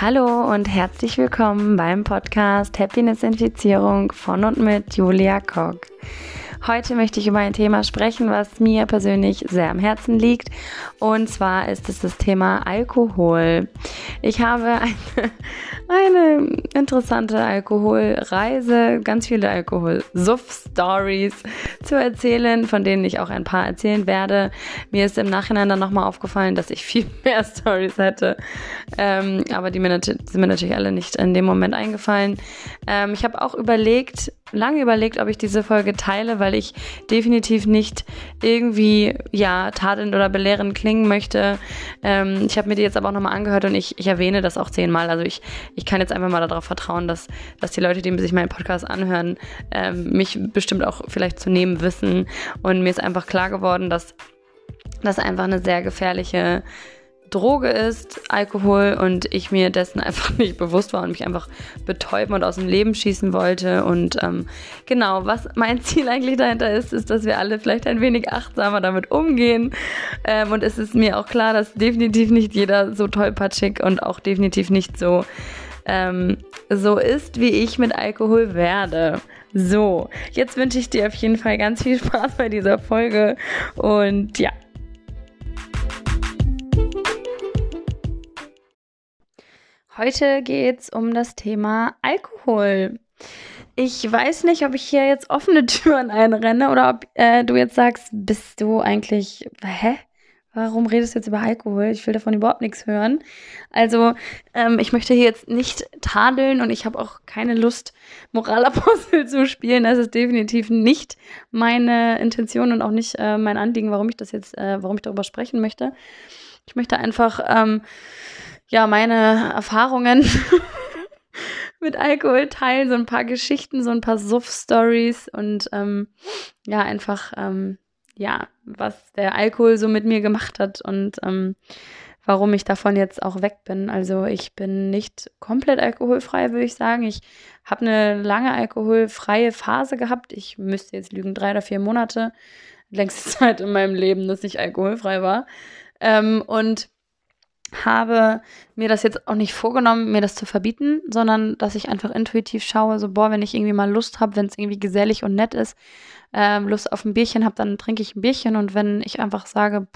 Hallo und herzlich willkommen beim Podcast Happiness Infizierung von und mit Julia Koch. Heute möchte ich über ein Thema sprechen, was mir persönlich sehr am Herzen liegt. Und zwar ist es das Thema Alkohol. Ich habe eine, eine interessante Alkoholreise, ganz viele Alkohol-Suff-Stories zu erzählen, von denen ich auch ein paar erzählen werde. Mir ist im Nachhinein dann nochmal aufgefallen, dass ich viel mehr Stories hätte. Ähm, aber die mir sind mir natürlich alle nicht in dem Moment eingefallen. Ähm, ich habe auch überlegt, lange überlegt, ob ich diese Folge teile, weil ich definitiv nicht irgendwie ja tadelnd oder belehrend klingen möchte. Ähm, ich habe mir die jetzt aber auch nochmal angehört und ich, ich erwähne das auch zehnmal. Also ich, ich kann jetzt einfach mal darauf vertrauen, dass, dass die Leute, die sich meinen Podcast anhören, ähm, mich bestimmt auch vielleicht zu nehmen wissen. Und mir ist einfach klar geworden, dass das einfach eine sehr gefährliche Droge ist, Alkohol, und ich mir dessen einfach nicht bewusst war und mich einfach betäuben und aus dem Leben schießen wollte. Und ähm, genau, was mein Ziel eigentlich dahinter ist, ist, dass wir alle vielleicht ein wenig achtsamer damit umgehen. Ähm, und es ist mir auch klar, dass definitiv nicht jeder so tollpatschig und auch definitiv nicht so, ähm, so ist, wie ich mit Alkohol werde. So, jetzt wünsche ich dir auf jeden Fall ganz viel Spaß bei dieser Folge und ja. Heute geht es um das Thema Alkohol. Ich weiß nicht, ob ich hier jetzt offene Türen einrenne oder ob äh, du jetzt sagst, bist du eigentlich, hä? Warum redest du jetzt über Alkohol? Ich will davon überhaupt nichts hören. Also, ähm, ich möchte hier jetzt nicht tadeln und ich habe auch keine Lust, Moralapostel zu spielen. Das ist definitiv nicht meine Intention und auch nicht äh, mein Anliegen, warum ich das jetzt, äh, warum ich darüber sprechen möchte. Ich möchte einfach ähm, ja, meine Erfahrungen mit Alkohol teilen, so ein paar Geschichten, so ein paar Suff-Stories und ähm, ja, einfach, ähm, ja, was der Alkohol so mit mir gemacht hat und ähm, warum ich davon jetzt auch weg bin. Also ich bin nicht komplett alkoholfrei, würde ich sagen. Ich habe eine lange alkoholfreie Phase gehabt. Ich müsste jetzt lügen, drei oder vier Monate. Längste Zeit in meinem Leben, dass ich alkoholfrei war. Ähm, und habe mir das jetzt auch nicht vorgenommen, mir das zu verbieten, sondern dass ich einfach intuitiv schaue, so boah, wenn ich irgendwie mal Lust habe, wenn es irgendwie gesellig und nett ist, ähm, Lust auf ein Bierchen habe, dann trinke ich ein Bierchen und wenn ich einfach sage,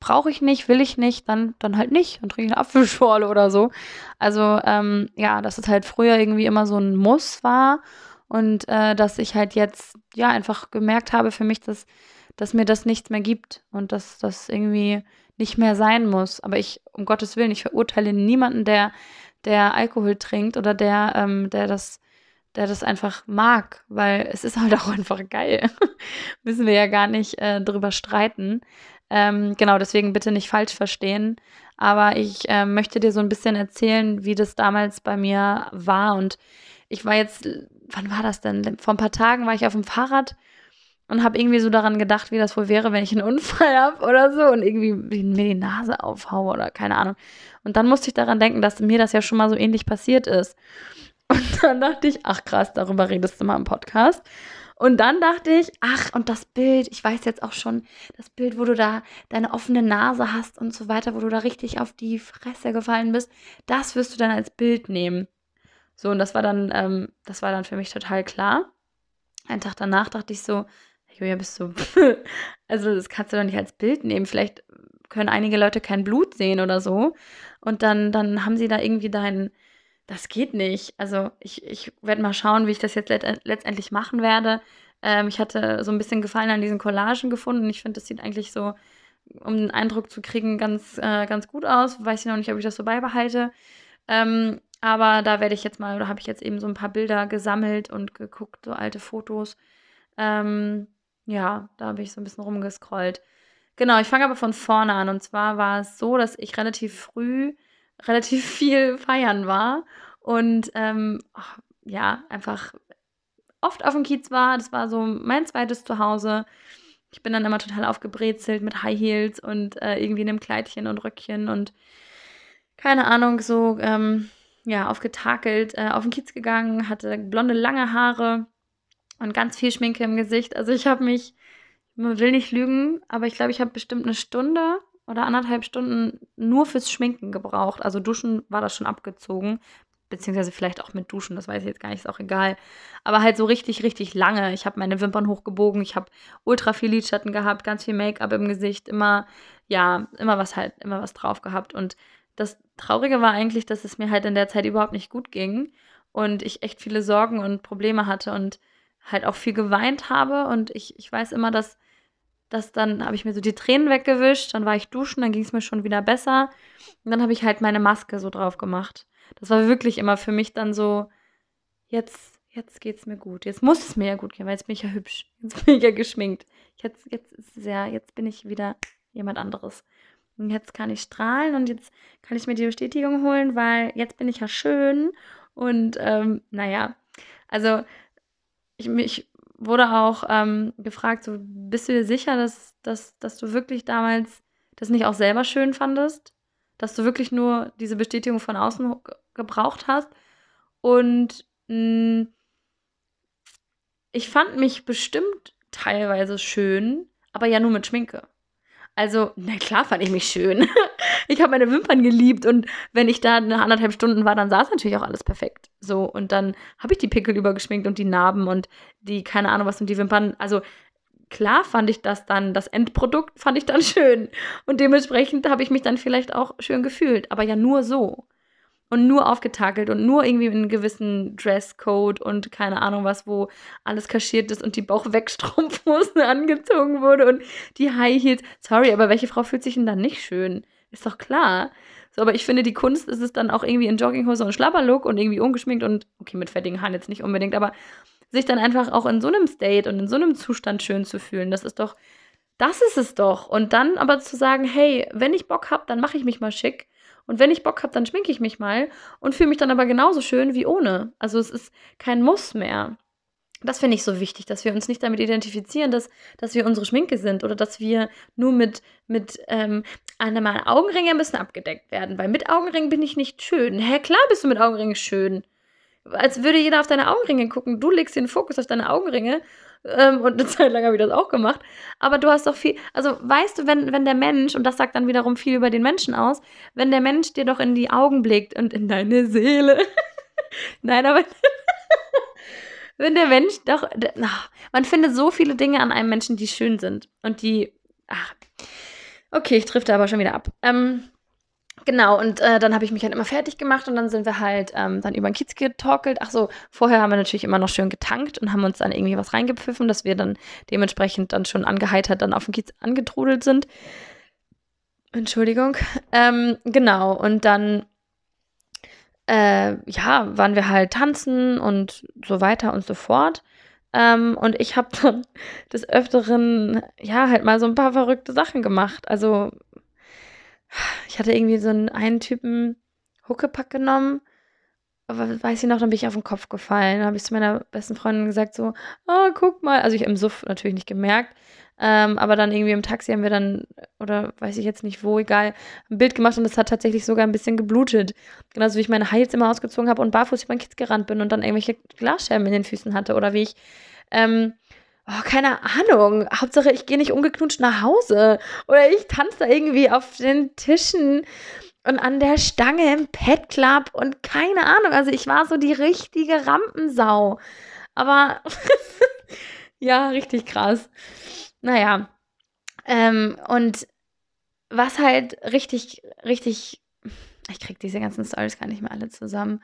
brauche ich nicht, will ich nicht, dann, dann halt nicht und trinke eine Apfelschorle oder so. Also ähm, ja, dass es halt früher irgendwie immer so ein Muss war und äh, dass ich halt jetzt ja einfach gemerkt habe für mich, dass, dass mir das nichts mehr gibt und dass das irgendwie nicht mehr sein muss. Aber ich, um Gottes Willen, ich verurteile niemanden, der, der Alkohol trinkt oder der, ähm, der das der das einfach mag, weil es ist halt auch einfach geil. Müssen wir ja gar nicht äh, drüber streiten. Ähm, genau, deswegen bitte nicht falsch verstehen. Aber ich äh, möchte dir so ein bisschen erzählen, wie das damals bei mir war. Und ich war jetzt, wann war das denn? Vor ein paar Tagen war ich auf dem Fahrrad und habe irgendwie so daran gedacht, wie das wohl wäre, wenn ich einen Unfall habe oder so und irgendwie mir die Nase aufhaue oder keine Ahnung. Und dann musste ich daran denken, dass mir das ja schon mal so ähnlich passiert ist. Und dann dachte ich, ach krass, darüber redest du mal im Podcast. Und dann dachte ich, ach, und das Bild, ich weiß jetzt auch schon, das Bild, wo du da deine offene Nase hast und so weiter, wo du da richtig auf die Fresse gefallen bist, das wirst du dann als Bild nehmen. So, und das war dann, ähm, das war dann für mich total klar. Einen Tag danach dachte ich so, Julia, bist du. also, das kannst du doch nicht als Bild nehmen. Vielleicht können einige Leute kein Blut sehen oder so. Und dann, dann haben sie da irgendwie dein. Das geht nicht. Also, ich, ich werde mal schauen, wie ich das jetzt letztendlich machen werde. Ähm, ich hatte so ein bisschen Gefallen an diesen Collagen gefunden. Ich finde, das sieht eigentlich so, um den Eindruck zu kriegen, ganz, äh, ganz gut aus. Weiß ich noch nicht, ob ich das so beibehalte. Ähm, aber da werde ich jetzt mal, oder habe ich jetzt eben so ein paar Bilder gesammelt und geguckt, so alte Fotos. Ähm, ja, da habe ich so ein bisschen rumgescrollt. Genau, ich fange aber von vorne an. Und zwar war es so, dass ich relativ früh relativ viel feiern war und ähm, ja, einfach oft auf dem Kiez war. Das war so mein zweites Zuhause. Ich bin dann immer total aufgebrezelt mit High Heels und äh, irgendwie in einem Kleidchen und Röckchen und keine Ahnung, so ähm, ja, aufgetakelt, äh, auf den Kiez gegangen, hatte blonde, lange Haare und ganz viel Schminke im Gesicht. Also ich habe mich, man will nicht lügen, aber ich glaube, ich habe bestimmt eine Stunde oder anderthalb Stunden nur fürs Schminken gebraucht. Also Duschen war das schon abgezogen. Beziehungsweise vielleicht auch mit Duschen, das weiß ich jetzt gar nicht, ist auch egal. Aber halt so richtig, richtig lange. Ich habe meine Wimpern hochgebogen, ich habe ultra viel Lidschatten gehabt, ganz viel Make-up im Gesicht, immer, ja, immer was halt, immer was drauf gehabt. Und das Traurige war eigentlich, dass es mir halt in der Zeit überhaupt nicht gut ging und ich echt viele Sorgen und Probleme hatte und halt auch viel geweint habe. Und ich, ich weiß immer, dass, dass dann habe ich mir so die Tränen weggewischt, dann war ich duschen, dann ging es mir schon wieder besser. Und dann habe ich halt meine Maske so drauf gemacht. Das war wirklich immer für mich dann so, jetzt, jetzt es mir gut. Jetzt muss es mir ja gut gehen, weil jetzt bin ich ja hübsch. Jetzt bin ich ja geschminkt. Jetzt, jetzt ist es ja, jetzt bin ich wieder jemand anderes. Und jetzt kann ich strahlen und jetzt kann ich mir die Bestätigung holen, weil jetzt bin ich ja schön. Und ähm, naja, also ich, mich wurde auch ähm, gefragt, so, bist du dir sicher, dass, dass, dass du wirklich damals das nicht auch selber schön fandest? Dass du wirklich nur diese Bestätigung von außen gebraucht hast? Und mh, hm, ich fand mich bestimmt teilweise schön, aber ja nur mit Schminke. Also, na klar fand ich mich schön. ich habe meine Wimpern geliebt und wenn ich da nach anderthalb Stunden war, dann es natürlich auch alles perfekt. So, und dann habe ich die Pickel übergeschminkt und die Narben und die, keine Ahnung was und die Wimpern. Also, klar fand ich das dann, das Endprodukt fand ich dann schön. Und dementsprechend habe ich mich dann vielleicht auch schön gefühlt. Aber ja nur so und nur aufgetakelt und nur irgendwie in einem gewissen Dresscode und keine Ahnung was, wo alles kaschiert ist und die Bauchwegstrumpfhosen angezogen wurde und die High Heels. Sorry, aber welche Frau fühlt sich denn dann nicht schön? Ist doch klar. So, aber ich finde, die Kunst ist es dann auch irgendwie in Jogginghose und Schlabberlook und irgendwie ungeschminkt und, okay, mit fettigen Haaren jetzt nicht unbedingt, aber sich dann einfach auch in so einem State und in so einem Zustand schön zu fühlen, das ist doch, das ist es doch. Und dann aber zu sagen, hey, wenn ich Bock habe, dann mache ich mich mal schick und wenn ich Bock habe, dann schminke ich mich mal und fühle mich dann aber genauso schön wie ohne. Also es ist kein Muss mehr. Das finde ich so wichtig, dass wir uns nicht damit identifizieren, dass, dass wir unsere Schminke sind oder dass wir nur mit, mit ähm, einem Augenringe ein bisschen abgedeckt werden. Weil mit Augenringen bin ich nicht schön. Hä, klar bist du mit Augenringen schön. Als würde jeder auf deine Augenringe gucken. Du legst den Fokus auf deine Augenringe ähm, und eine Zeit lang habe ich das auch gemacht. Aber du hast doch viel, also weißt du, wenn, wenn der Mensch, und das sagt dann wiederum viel über den Menschen aus, wenn der Mensch dir doch in die Augen blickt und in deine Seele. Nein, aber wenn der Mensch doch, ach, man findet so viele Dinge an einem Menschen, die schön sind und die, ach, okay, ich trifft aber schon wieder ab. Ähm, Genau, und äh, dann habe ich mich halt immer fertig gemacht und dann sind wir halt ähm, dann über den Kiez getorkelt. Ach so, vorher haben wir natürlich immer noch schön getankt und haben uns dann irgendwie was reingepfiffen, dass wir dann dementsprechend dann schon angeheitert dann auf den Kiez angetrudelt sind. Entschuldigung. Ähm, genau, und dann äh, ja, waren wir halt tanzen und so weiter und so fort. Ähm, und ich habe dann des Öfteren, ja, halt mal so ein paar verrückte Sachen gemacht. Also ich hatte irgendwie so einen, einen Typen Huckepack genommen. Aber weiß ich noch, dann bin ich auf den Kopf gefallen. Dann habe ich zu meiner besten Freundin gesagt, so, oh, guck mal. Also ich im Suff natürlich nicht gemerkt. Ähm, aber dann irgendwie im Taxi haben wir dann, oder weiß ich jetzt nicht wo, egal, ein Bild gemacht und es hat tatsächlich sogar ein bisschen geblutet. Genauso wie ich meine Heils immer ausgezogen habe und barfuß über den Kids gerannt bin und dann irgendwelche Glasscherben in den Füßen hatte. Oder wie ich ähm, Oh, keine Ahnung. Hauptsache, ich gehe nicht ungeknutscht nach Hause. Oder ich tanze da irgendwie auf den Tischen und an der Stange im Pet Club und keine Ahnung. Also ich war so die richtige Rampensau. Aber ja, richtig krass. Naja. Ähm, und was halt richtig, richtig, ich krieg diese ganzen Stories gar nicht mehr alle zusammen.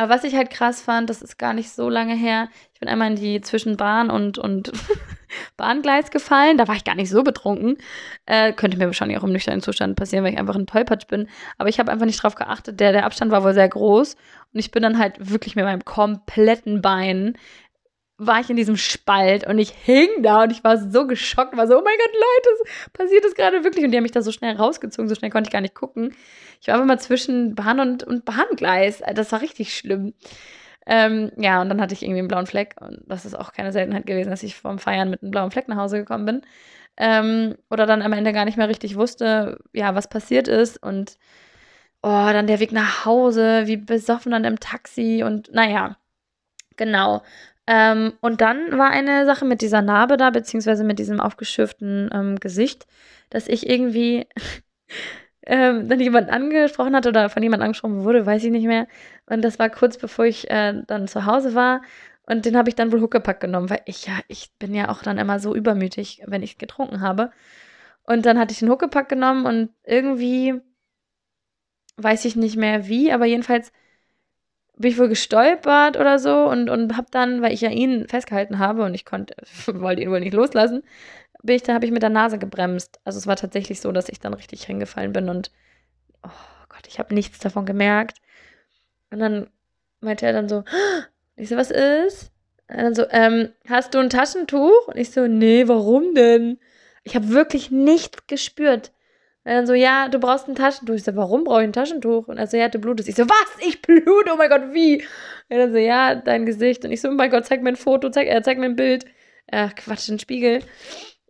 Aber was ich halt krass fand, das ist gar nicht so lange her. Ich bin einmal in die zwischen Bahn und, und Bahngleis gefallen. Da war ich gar nicht so betrunken. Äh, könnte mir wahrscheinlich auch im nüchternen Zustand passieren, weil ich einfach ein Tollpatsch bin. Aber ich habe einfach nicht drauf geachtet. Der, der Abstand war wohl sehr groß. Und ich bin dann halt wirklich mit meinem kompletten Bein war ich in diesem Spalt und ich hing da und ich war so geschockt, war so, oh mein Gott, Leute, passiert das gerade wirklich? Und die haben mich da so schnell rausgezogen, so schnell konnte ich gar nicht gucken. Ich war einfach mal zwischen Bahn und, und Bahngleis. Das war richtig schlimm. Ähm, ja, und dann hatte ich irgendwie einen blauen Fleck und das ist auch keine Seltenheit gewesen, dass ich vom Feiern mit einem blauen Fleck nach Hause gekommen bin. Ähm, oder dann am Ende gar nicht mehr richtig wusste, ja, was passiert ist und oh, dann der Weg nach Hause, wie besoffen dann im Taxi und naja, genau. Ähm, und dann war eine Sache mit dieser Narbe da, beziehungsweise mit diesem aufgeschürften ähm, Gesicht, dass ich irgendwie ähm, dann jemand angesprochen hat oder von jemandem angesprochen wurde, weiß ich nicht mehr. Und das war kurz bevor ich äh, dann zu Hause war. Und den habe ich dann wohl Huckepack genommen, weil ich ja, ich bin ja auch dann immer so übermütig, wenn ich getrunken habe. Und dann hatte ich den Huckepack genommen und irgendwie weiß ich nicht mehr wie, aber jedenfalls bin ich wohl gestolpert oder so und, und habe dann, weil ich ja ihn festgehalten habe und ich konnte, wollte ihn wohl nicht loslassen, bin ich, da habe ich mit der Nase gebremst. Also es war tatsächlich so, dass ich dann richtig hingefallen bin und oh Gott, ich habe nichts davon gemerkt. Und dann meinte er dann so, ich so, was ist? Und dann so, ähm, hast du ein Taschentuch? Und ich so, nee, warum denn? Ich habe wirklich nichts gespürt. Und dann so, ja, du brauchst ein Taschentuch. Ich so, warum brauche ich ein Taschentuch? Und er so, ja, du blutest. Ich so, was? Ich blute? Oh mein Gott, wie? Und dann so, ja, dein Gesicht. Und ich so, oh mein Gott, zeig mir ein Foto, zeig, äh, zeig mir ein Bild. Ach, Quatsch, ein Spiegel.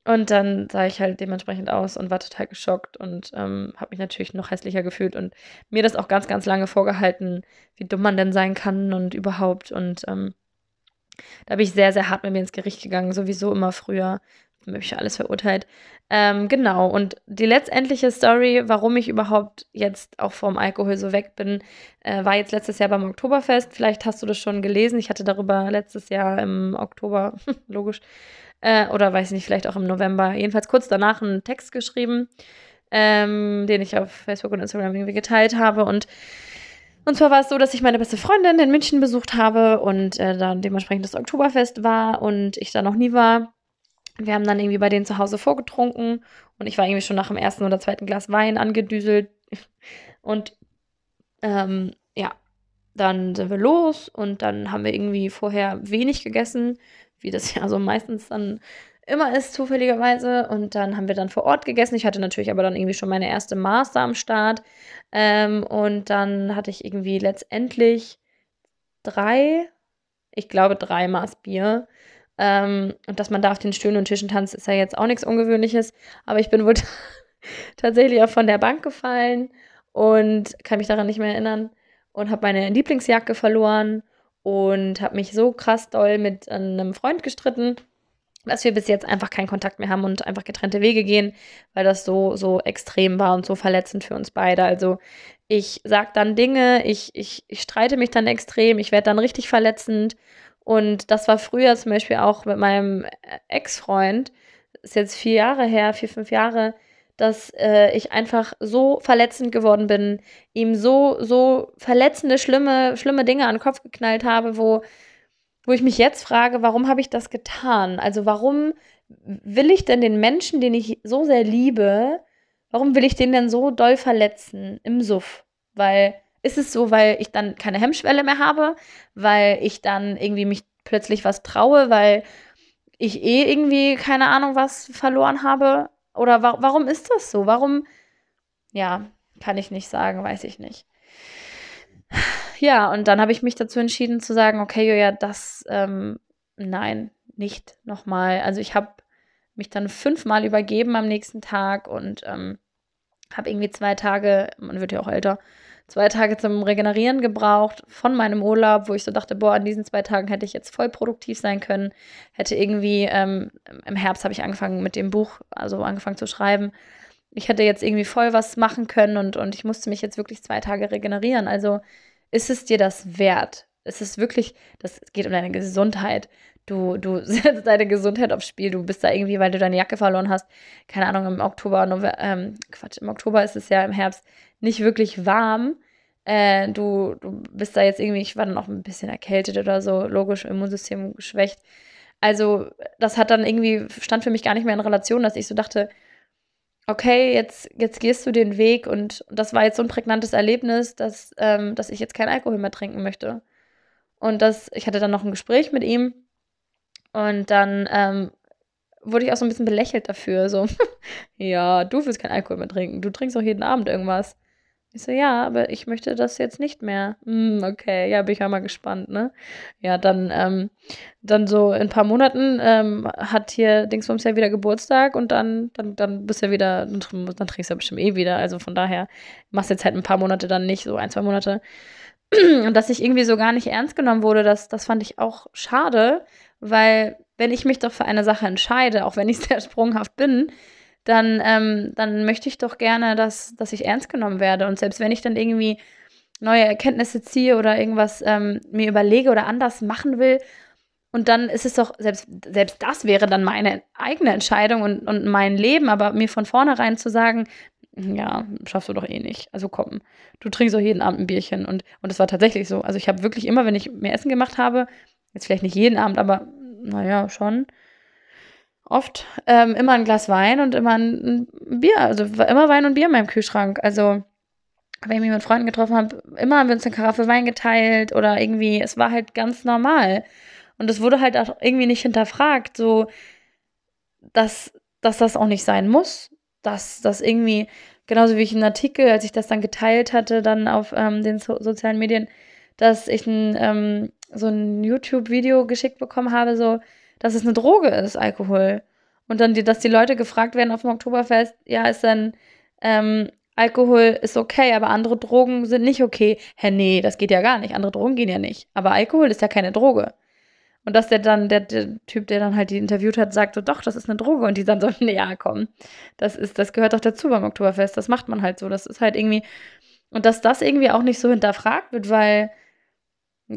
Und dann sah ich halt dementsprechend aus und war total geschockt und ähm, habe mich natürlich noch hässlicher gefühlt und mir das auch ganz, ganz lange vorgehalten, wie dumm man denn sein kann und überhaupt. Und ähm, da bin ich sehr, sehr hart mit mir ins Gericht gegangen, sowieso immer früher. Für alles verurteilt. Ähm, genau, und die letztendliche Story, warum ich überhaupt jetzt auch vom Alkohol so weg bin, äh, war jetzt letztes Jahr beim Oktoberfest. Vielleicht hast du das schon gelesen. Ich hatte darüber letztes Jahr im Oktober, logisch, äh, oder weiß ich nicht, vielleicht auch im November, jedenfalls kurz danach einen Text geschrieben, ähm, den ich auf Facebook und Instagram irgendwie geteilt habe. Und, und zwar war es so, dass ich meine beste Freundin in München besucht habe und äh, dann dementsprechend das Oktoberfest war und ich da noch nie war. Wir haben dann irgendwie bei denen zu Hause vorgetrunken und ich war irgendwie schon nach dem ersten oder zweiten Glas Wein angedüselt. Und ähm, ja, dann sind wir los und dann haben wir irgendwie vorher wenig gegessen, wie das ja so meistens dann immer ist, zufälligerweise. Und dann haben wir dann vor Ort gegessen. Ich hatte natürlich aber dann irgendwie schon meine erste Master am Start. Ähm, und dann hatte ich irgendwie letztendlich drei, ich glaube drei Maß Bier. Ähm, und dass man da auf den Stühlen und Tischen tanzt, ist ja jetzt auch nichts Ungewöhnliches. Aber ich bin wohl tatsächlich auch von der Bank gefallen und kann mich daran nicht mehr erinnern und habe meine Lieblingsjacke verloren und habe mich so krass doll mit einem Freund gestritten, dass wir bis jetzt einfach keinen Kontakt mehr haben und einfach getrennte Wege gehen, weil das so, so extrem war und so verletzend für uns beide. Also ich sage dann Dinge, ich, ich, ich streite mich dann extrem, ich werde dann richtig verletzend. Und das war früher zum Beispiel auch mit meinem Ex-Freund, ist jetzt vier Jahre her, vier, fünf Jahre, dass äh, ich einfach so verletzend geworden bin, ihm so, so verletzende, schlimme, schlimme Dinge an den Kopf geknallt habe, wo, wo ich mich jetzt frage, warum habe ich das getan? Also warum will ich denn den Menschen, den ich so sehr liebe, warum will ich den denn so doll verletzen im Suff? Weil ist es so, weil ich dann keine Hemmschwelle mehr habe, weil ich dann irgendwie mich plötzlich was traue, weil ich eh irgendwie keine Ahnung was verloren habe oder wa warum ist das so? Warum? Ja, kann ich nicht sagen, weiß ich nicht. Ja, und dann habe ich mich dazu entschieden zu sagen, okay, Joja, das, ähm, nein, nicht nochmal. Also ich habe mich dann fünfmal übergeben am nächsten Tag und ähm, habe irgendwie zwei Tage, man wird ja auch älter, zwei Tage zum Regenerieren gebraucht von meinem Urlaub, wo ich so dachte, boah, an diesen zwei Tagen hätte ich jetzt voll produktiv sein können. Hätte irgendwie, ähm, im Herbst habe ich angefangen mit dem Buch, also angefangen zu schreiben. Ich hätte jetzt irgendwie voll was machen können und, und ich musste mich jetzt wirklich zwei Tage regenerieren. Also ist es dir das wert? Ist es wirklich, das geht um deine Gesundheit. Du, du setzt deine Gesundheit aufs Spiel. Du bist da irgendwie, weil du deine Jacke verloren hast. Keine Ahnung, im Oktober, November, ähm, Quatsch, im Oktober ist es ja im Herbst nicht wirklich warm. Äh, du, du bist da jetzt irgendwie, ich war dann auch ein bisschen erkältet oder so, logisch, Immunsystem geschwächt. Also, das hat dann irgendwie, stand für mich gar nicht mehr in Relation, dass ich so dachte, okay, jetzt, jetzt gehst du den Weg und das war jetzt so ein prägnantes Erlebnis, dass, ähm, dass ich jetzt keinen Alkohol mehr trinken möchte. Und das, ich hatte dann noch ein Gespräch mit ihm und dann ähm, wurde ich auch so ein bisschen belächelt dafür. So, ja, du willst keinen Alkohol mehr trinken. Du trinkst auch jeden Abend irgendwas. Ich so, ja, aber ich möchte das jetzt nicht mehr. Hm, okay, ja, bin ich ja mal gespannt, ne? Ja, dann, ähm, dann so in ein paar Monaten ähm, hat hier Dingsbums ja wieder Geburtstag und dann, dann, dann bist du ja wieder, dann, dann trinkst du ja bestimmt eh wieder. Also von daher machst du jetzt halt ein paar Monate dann nicht, so ein, zwei Monate. und dass ich irgendwie so gar nicht ernst genommen wurde, das, das fand ich auch schade, weil wenn ich mich doch für eine Sache entscheide, auch wenn ich sehr sprunghaft bin, dann, ähm, dann möchte ich doch gerne, dass, dass ich ernst genommen werde. Und selbst wenn ich dann irgendwie neue Erkenntnisse ziehe oder irgendwas ähm, mir überlege oder anders machen will, und dann ist es doch, selbst, selbst das wäre dann meine eigene Entscheidung und, und mein Leben, aber mir von vornherein zu sagen, ja, schaffst du doch eh nicht. Also komm, du trinkst doch jeden Abend ein Bierchen. Und, und das war tatsächlich so. Also ich habe wirklich immer, wenn ich mir Essen gemacht habe, jetzt vielleicht nicht jeden Abend, aber naja, schon oft, ähm, immer ein Glas Wein und immer ein, Bier. Also immer Wein und Bier in meinem Kühlschrank. Also wenn ich mich mit Freunden getroffen habe, immer haben wir uns eine Karaffe Wein geteilt oder irgendwie, es war halt ganz normal. Und es wurde halt auch irgendwie nicht hinterfragt, so, dass, dass das auch nicht sein muss. Dass das irgendwie, genauso wie ich einen Artikel, als ich das dann geteilt hatte, dann auf ähm, den so sozialen Medien, dass ich ein, ähm, so ein YouTube-Video geschickt bekommen habe, so, dass es eine Droge ist, Alkohol. Und dann, die, dass die Leute gefragt werden auf dem Oktoberfest, ja, ist dann, ähm, Alkohol ist okay, aber andere Drogen sind nicht okay. Hä, nee, das geht ja gar nicht. Andere Drogen gehen ja nicht. Aber Alkohol ist ja keine Droge. Und dass der dann, der, der, Typ, der dann halt die interviewt hat, sagt so, doch, das ist eine Droge. Und die dann so, nee, ja, komm, das ist, das gehört doch dazu beim Oktoberfest. Das macht man halt so. Das ist halt irgendwie, und dass das irgendwie auch nicht so hinterfragt wird, weil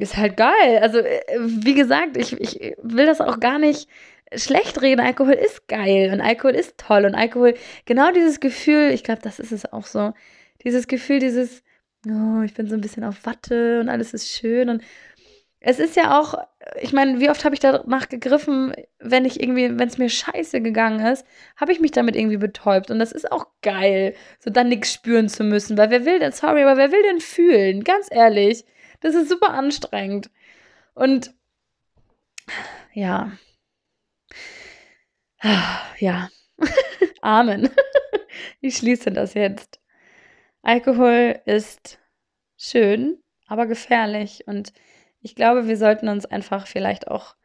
ist halt geil. Also, äh, wie gesagt, ich, ich will das auch gar nicht schlecht reden. Alkohol ist geil und Alkohol ist toll und Alkohol, genau dieses Gefühl, ich glaube, das ist es auch so. Dieses Gefühl, dieses, oh, ich bin so ein bisschen auf Watte und alles ist schön und es ist ja auch, ich meine, wie oft habe ich danach gegriffen, wenn ich irgendwie, wenn es mir scheiße gegangen ist, habe ich mich damit irgendwie betäubt. Und das ist auch geil, so dann nichts spüren zu müssen. Weil wer will denn, sorry, aber wer will denn fühlen? Ganz ehrlich. Das ist super anstrengend. Und ja. Ja. Amen. Ich schließe das jetzt. Alkohol ist schön, aber gefährlich. Und ich glaube, wir sollten uns einfach vielleicht auch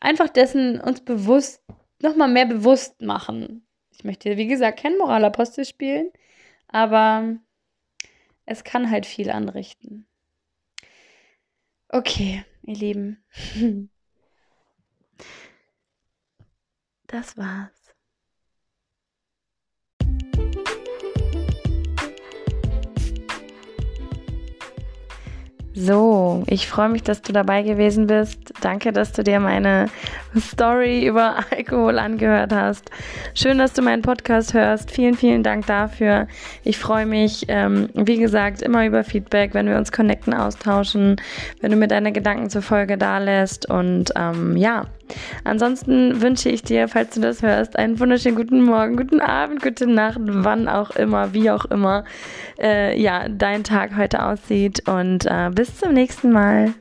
einfach dessen uns bewusst, nochmal mehr bewusst machen. Ich möchte, wie gesagt, kein Moralapostel spielen, aber es kann halt viel anrichten. Okay, ihr Lieben. Das war's. So, ich freue mich, dass du dabei gewesen bist. Danke, dass du dir meine Story über Alkohol angehört hast. Schön, dass du meinen Podcast hörst. Vielen, vielen Dank dafür. Ich freue mich, ähm, wie gesagt, immer über Feedback, wenn wir uns connecten, austauschen, wenn du mir deine Gedanken zur Folge da lässt. Und ähm, ja, ansonsten wünsche ich dir, falls du das hörst, einen wunderschönen guten Morgen, guten Abend, gute Nacht, wann auch immer, wie auch immer, äh, ja, dein Tag heute aussieht. Und äh, bis zum nächsten Mal.